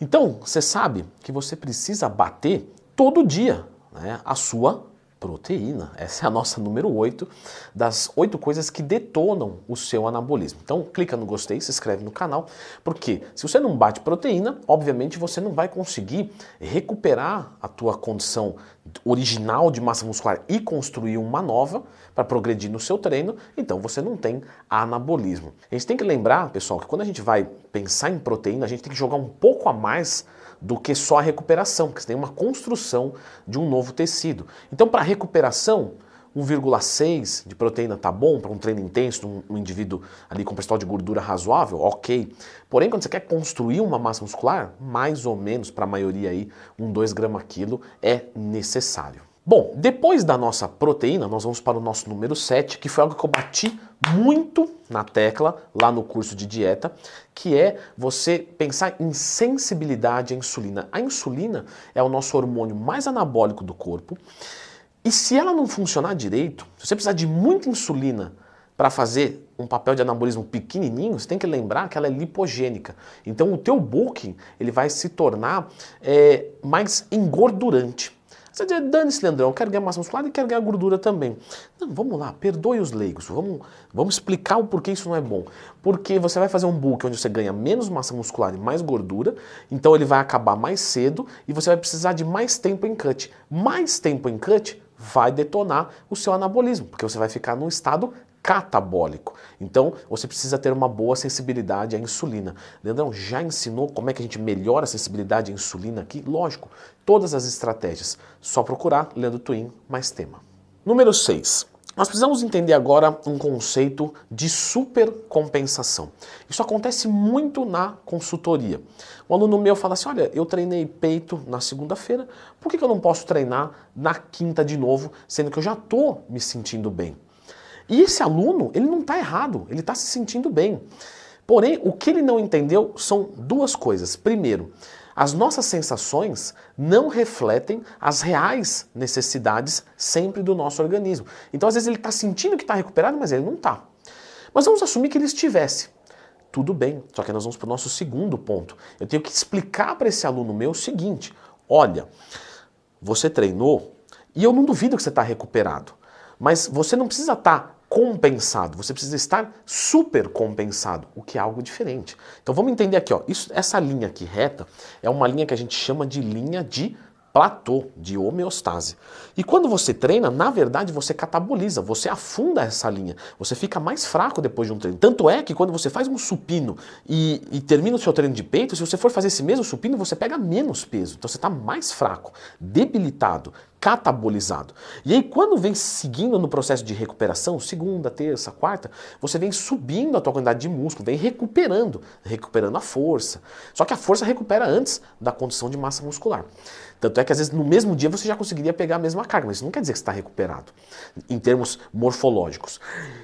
Então, você sabe que você precisa bater todo dia né, a sua proteína. Essa é a nossa número 8 das oito coisas que detonam o seu anabolismo. Então, clica no gostei, se inscreve no canal, porque se você não bate proteína, obviamente você não vai conseguir recuperar a tua condição original de massa muscular e construir uma nova para progredir no seu treino, então você não tem anabolismo. A gente tem que lembrar, pessoal, que quando a gente vai pensar em proteína, a gente tem que jogar um pouco a mais do que só a recuperação, porque você tem uma construção de um novo tecido. Então, para recuperação, 1,6 de proteína tá bom para um treino intenso, um, indivíduo ali com percentual de gordura razoável, ok. Porém, quando você quer construir uma massa muscular, mais ou menos para a maioria aí, um 2 gramas quilo é necessário. Bom, depois da nossa proteína, nós vamos para o nosso número 7, que foi algo que eu bati muito na tecla lá no curso de dieta, que é você pensar em sensibilidade à insulina. A insulina é o nosso hormônio mais anabólico do corpo. E se ela não funcionar direito, se você precisar de muita insulina para fazer um papel de anabolismo pequenininho, você tem que lembrar que ela é lipogênica. Então o teu bulking ele vai se tornar é, mais engordurante. Você diz, dane-se, Leandrão, quero ganhar massa muscular e quero ganhar gordura também. Não, vamos lá, perdoe os leigos, vamos, vamos explicar o porquê isso não é bom. Porque você vai fazer um bulk onde você ganha menos massa muscular e mais gordura, então ele vai acabar mais cedo e você vai precisar de mais tempo em cut. Mais tempo em cut vai detonar o seu anabolismo, porque você vai ficar num estado catabólico. Então, você precisa ter uma boa sensibilidade à insulina. Leandrão, já ensinou como é que a gente melhora a sensibilidade à insulina aqui? Lógico, todas as estratégias. Só procurar Leandro Twin mais tema. Número 6. Nós precisamos entender agora um conceito de supercompensação. Isso acontece muito na consultoria. Um aluno meu fala assim: Olha, eu treinei peito na segunda-feira, por que eu não posso treinar na quinta de novo, sendo que eu já estou me sentindo bem? E esse aluno, ele não está errado, ele está se sentindo bem. Porém, o que ele não entendeu são duas coisas. Primeiro, as nossas sensações não refletem as reais necessidades sempre do nosso organismo. Então, às vezes, ele está sentindo que está recuperado, mas ele não está. Mas vamos assumir que ele estivesse. Tudo bem, só que nós vamos para o nosso segundo ponto. Eu tenho que explicar para esse aluno meu o seguinte: olha, você treinou e eu não duvido que você está recuperado, mas você não precisa estar tá compensado, você precisa estar super compensado, o que é algo diferente. Então vamos entender aqui, ó, isso, essa linha aqui reta é uma linha que a gente chama de linha de platô de homeostase. E quando você treina, na verdade você cataboliza, você afunda essa linha, você fica mais fraco depois de um treino. Tanto é que quando você faz um supino e, e termina o seu treino de peito, se você for fazer esse mesmo supino, você pega menos peso. Então você está mais fraco, debilitado, catabolizado. E aí quando vem seguindo no processo de recuperação, segunda, terça, quarta, você vem subindo a tua quantidade de músculo, vem recuperando, recuperando a força. Só que a força recupera antes da condição de massa muscular. Tanto é que às vezes no mesmo dia você já conseguiria pegar a mesma carga, mas isso não quer dizer que está recuperado, em termos morfológicos.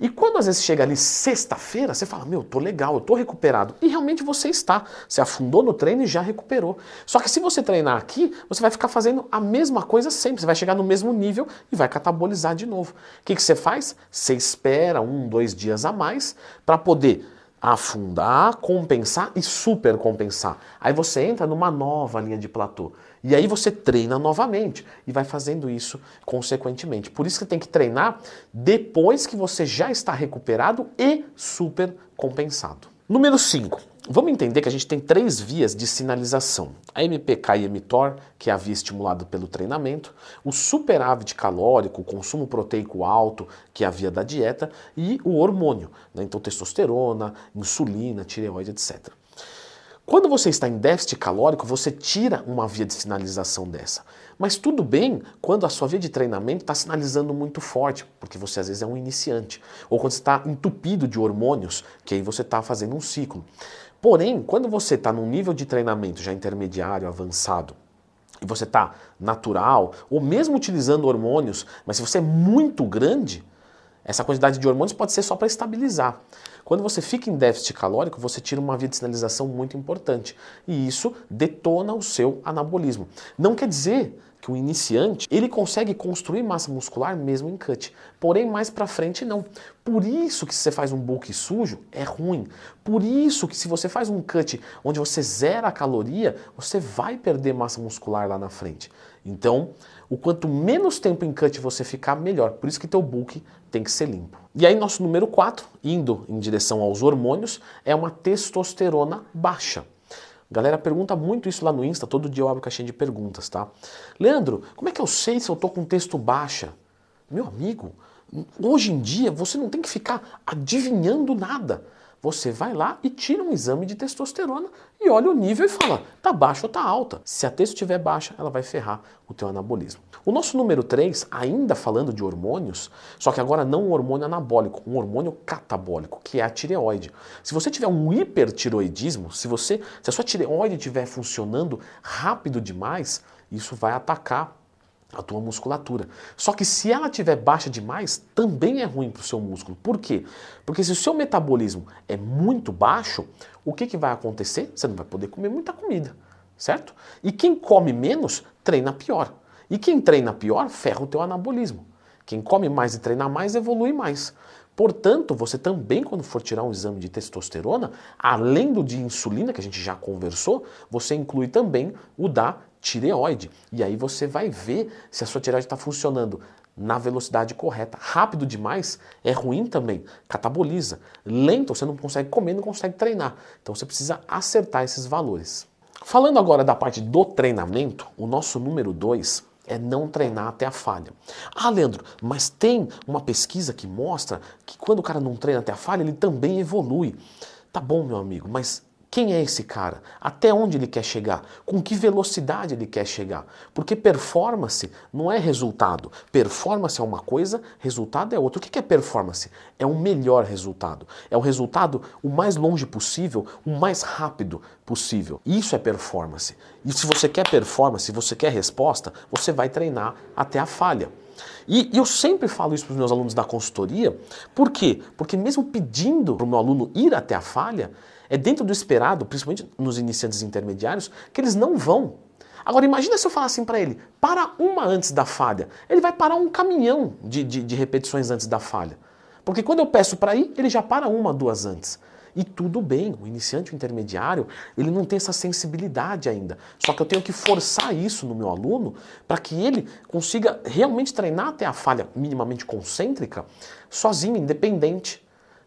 E quando às vezes chega ali sexta-feira, você fala, meu, tô legal, eu tô recuperado. E realmente você está. Você afundou no treino e já recuperou. Só que se você treinar aqui, você vai ficar fazendo a mesma coisa sempre. Você vai chegar no mesmo nível e vai catabolizar de novo. O que, que você faz? Você espera um, dois dias a mais para poder afundar, compensar e supercompensar. Aí você entra numa nova linha de platô. E aí você treina novamente e vai fazendo isso consequentemente. Por isso que tem que treinar depois que você já está recuperado e super compensado. Número 5. Vamos entender que a gente tem três vias de sinalização: a MPK e mTOR, que é a via estimulada pelo treinamento, o superávit calórico, o consumo proteico alto, que é a via da dieta, e o hormônio, né? então testosterona, insulina, tireoide, etc. Quando você está em déficit calórico, você tira uma via de sinalização dessa. Mas tudo bem quando a sua via de treinamento está sinalizando muito forte, porque você às vezes é um iniciante. Ou quando você está entupido de hormônios, que aí você está fazendo um ciclo. Porém, quando você está num nível de treinamento já intermediário, avançado, e você está natural, ou mesmo utilizando hormônios, mas se você é muito grande, essa quantidade de hormônios pode ser só para estabilizar. Quando você fica em déficit calórico, você tira uma via de sinalização muito importante. E isso detona o seu anabolismo. Não quer dizer que o iniciante, ele consegue construir massa muscular mesmo em cut, porém mais para frente não. Por isso que se você faz um bulk sujo é ruim. Por isso que se você faz um cut onde você zera a caloria, você vai perder massa muscular lá na frente. Então, o quanto menos tempo em cut você ficar, melhor. Por isso que teu bulk tem que ser limpo. E aí nosso número 4, indo em direção aos hormônios, é uma testosterona baixa. Galera pergunta muito isso lá no Insta, todo dia eu abro caixinha de perguntas, tá? Leandro, como é que eu sei se eu tô com texto baixa? Meu amigo, hoje em dia você não tem que ficar adivinhando nada. Você vai lá e tira um exame de testosterona e olha o nível e fala, tá baixa ou tá alta. Se a testo estiver baixa, ela vai ferrar o teu anabolismo. O nosso número 3, ainda falando de hormônios, só que agora não um hormônio anabólico, um hormônio catabólico, que é a tireoide. Se você tiver um hipertiroidismo, se você, se a sua tireoide estiver funcionando rápido demais, isso vai atacar a tua musculatura. Só que se ela tiver baixa demais, também é ruim para o seu músculo. Por quê? Porque se o seu metabolismo é muito baixo, o que, que vai acontecer? Você não vai poder comer muita comida, certo? E quem come menos, treina pior. E quem treina pior, ferra o teu anabolismo. Quem come mais e treina mais, evolui mais. Portanto, você também, quando for tirar um exame de testosterona, além do de insulina, que a gente já conversou, você inclui também o da tireoide. E aí você vai ver se a sua tireoide está funcionando na velocidade correta. Rápido demais é ruim também, cataboliza. Lento, você não consegue comer, não consegue treinar. Então você precisa acertar esses valores. Falando agora da parte do treinamento, o nosso número 2 é não treinar até a falha. Ah, Leandro, mas tem uma pesquisa que mostra que quando o cara não treina até a falha, ele também evolui. Tá bom, meu amigo, mas quem é esse cara? Até onde ele quer chegar? Com que velocidade ele quer chegar? Porque performance não é resultado. Performance é uma coisa, resultado é outra. O que é performance? É um melhor resultado. É o resultado o mais longe possível, o mais rápido possível. Isso é performance. E se você quer performance, se você quer resposta, você vai treinar até a falha. E, eu sempre falo isso para os meus alunos da consultoria. Por quê? Porque mesmo pedindo para o meu aluno ir até a falha, é dentro do esperado, principalmente nos iniciantes intermediários, que eles não vão. Agora imagina se eu falar assim para ele, para uma antes da falha. Ele vai parar um caminhão de, de, de repetições antes da falha. Porque quando eu peço para ir, ele já para uma, duas antes. E tudo bem, o iniciante o intermediário, ele não tem essa sensibilidade ainda. Só que eu tenho que forçar isso no meu aluno para que ele consiga realmente treinar até a falha minimamente concêntrica, sozinho, independente.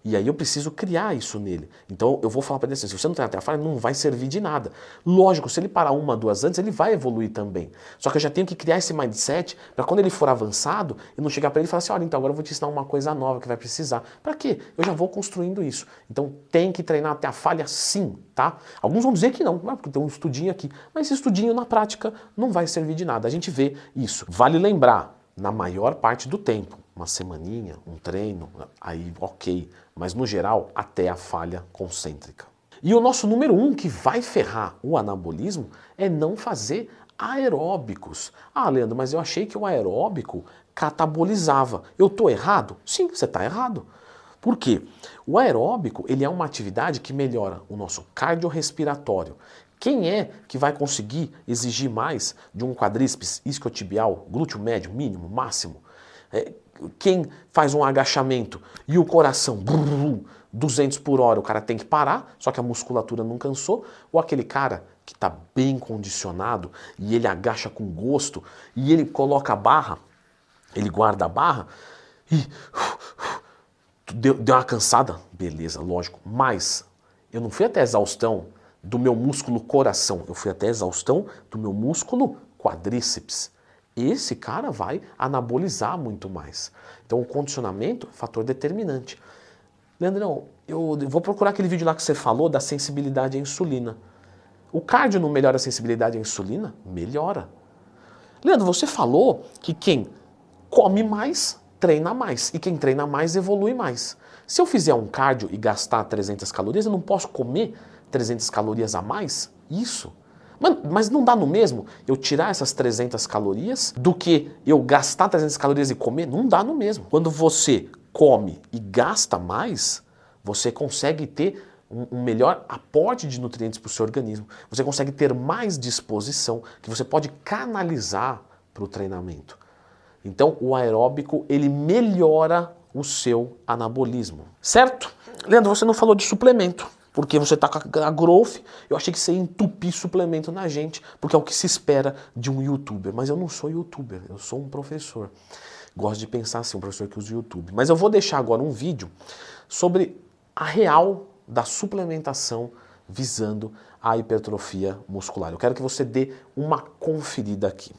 E aí eu preciso criar isso nele. Então eu vou falar para ele assim, se você não tem até a falha, não vai servir de nada. Lógico, se ele parar uma, duas antes, ele vai evoluir também. Só que eu já tenho que criar esse mindset para quando ele for avançado, eu não chegar para ele e falar assim, olha, então agora eu vou te ensinar uma coisa nova que vai precisar. Para quê? Eu já vou construindo isso. Então tem que treinar até a falha sim, tá? Alguns vão dizer que não, porque tem um estudinho aqui. Mas esse estudinho na prática não vai servir de nada. A gente vê isso. Vale lembrar, na maior parte do tempo, uma semaninha, um treino, aí ok, mas no geral até a falha concêntrica. E o nosso número um que vai ferrar o anabolismo é não fazer aeróbicos. Ah, Leandro, mas eu achei que o aeróbico catabolizava. Eu estou errado? Sim, você está errado. Por quê? O aeróbico ele é uma atividade que melhora o nosso cardiorrespiratório. Quem é que vai conseguir exigir mais de um quadríceps isquiotibial, glúteo médio, mínimo, máximo? É, quem faz um agachamento e o coração brrr, 200 por hora, o cara tem que parar, só que a musculatura não cansou, ou aquele cara que está bem condicionado e ele agacha com gosto e ele coloca a barra, ele guarda a barra e deu, deu uma cansada, beleza, lógico, mas eu não fui até a exaustão do meu músculo coração, eu fui até a exaustão do meu músculo quadríceps esse cara vai anabolizar muito mais. Então o condicionamento é fator determinante. Leandrão, eu vou procurar aquele vídeo lá que você falou da sensibilidade à insulina. O cardio não melhora a sensibilidade à insulina? Melhora. Leandro, você falou que quem come mais, treina mais. E quem treina mais, evolui mais. Se eu fizer um cardio e gastar 300 calorias, eu não posso comer 300 calorias a mais? Isso mas não dá no mesmo eu tirar essas 300 calorias do que eu gastar 300 calorias e comer? Não dá no mesmo. Quando você come e gasta mais, você consegue ter um melhor aporte de nutrientes para o seu organismo. Você consegue ter mais disposição, que você pode canalizar para o treinamento. Então, o aeróbico ele melhora o seu anabolismo, certo? Leandro, você não falou de suplemento, porque você está com a growth. Eu achei que você ia entupir suplemento na gente, porque é o que se espera de um youtuber. Mas eu não sou youtuber, eu sou um professor. Gosto de pensar assim, um professor que usa o YouTube. Mas eu vou deixar agora um vídeo sobre a real da suplementação visando a hipertrofia muscular. Eu quero que você dê uma conferida aqui.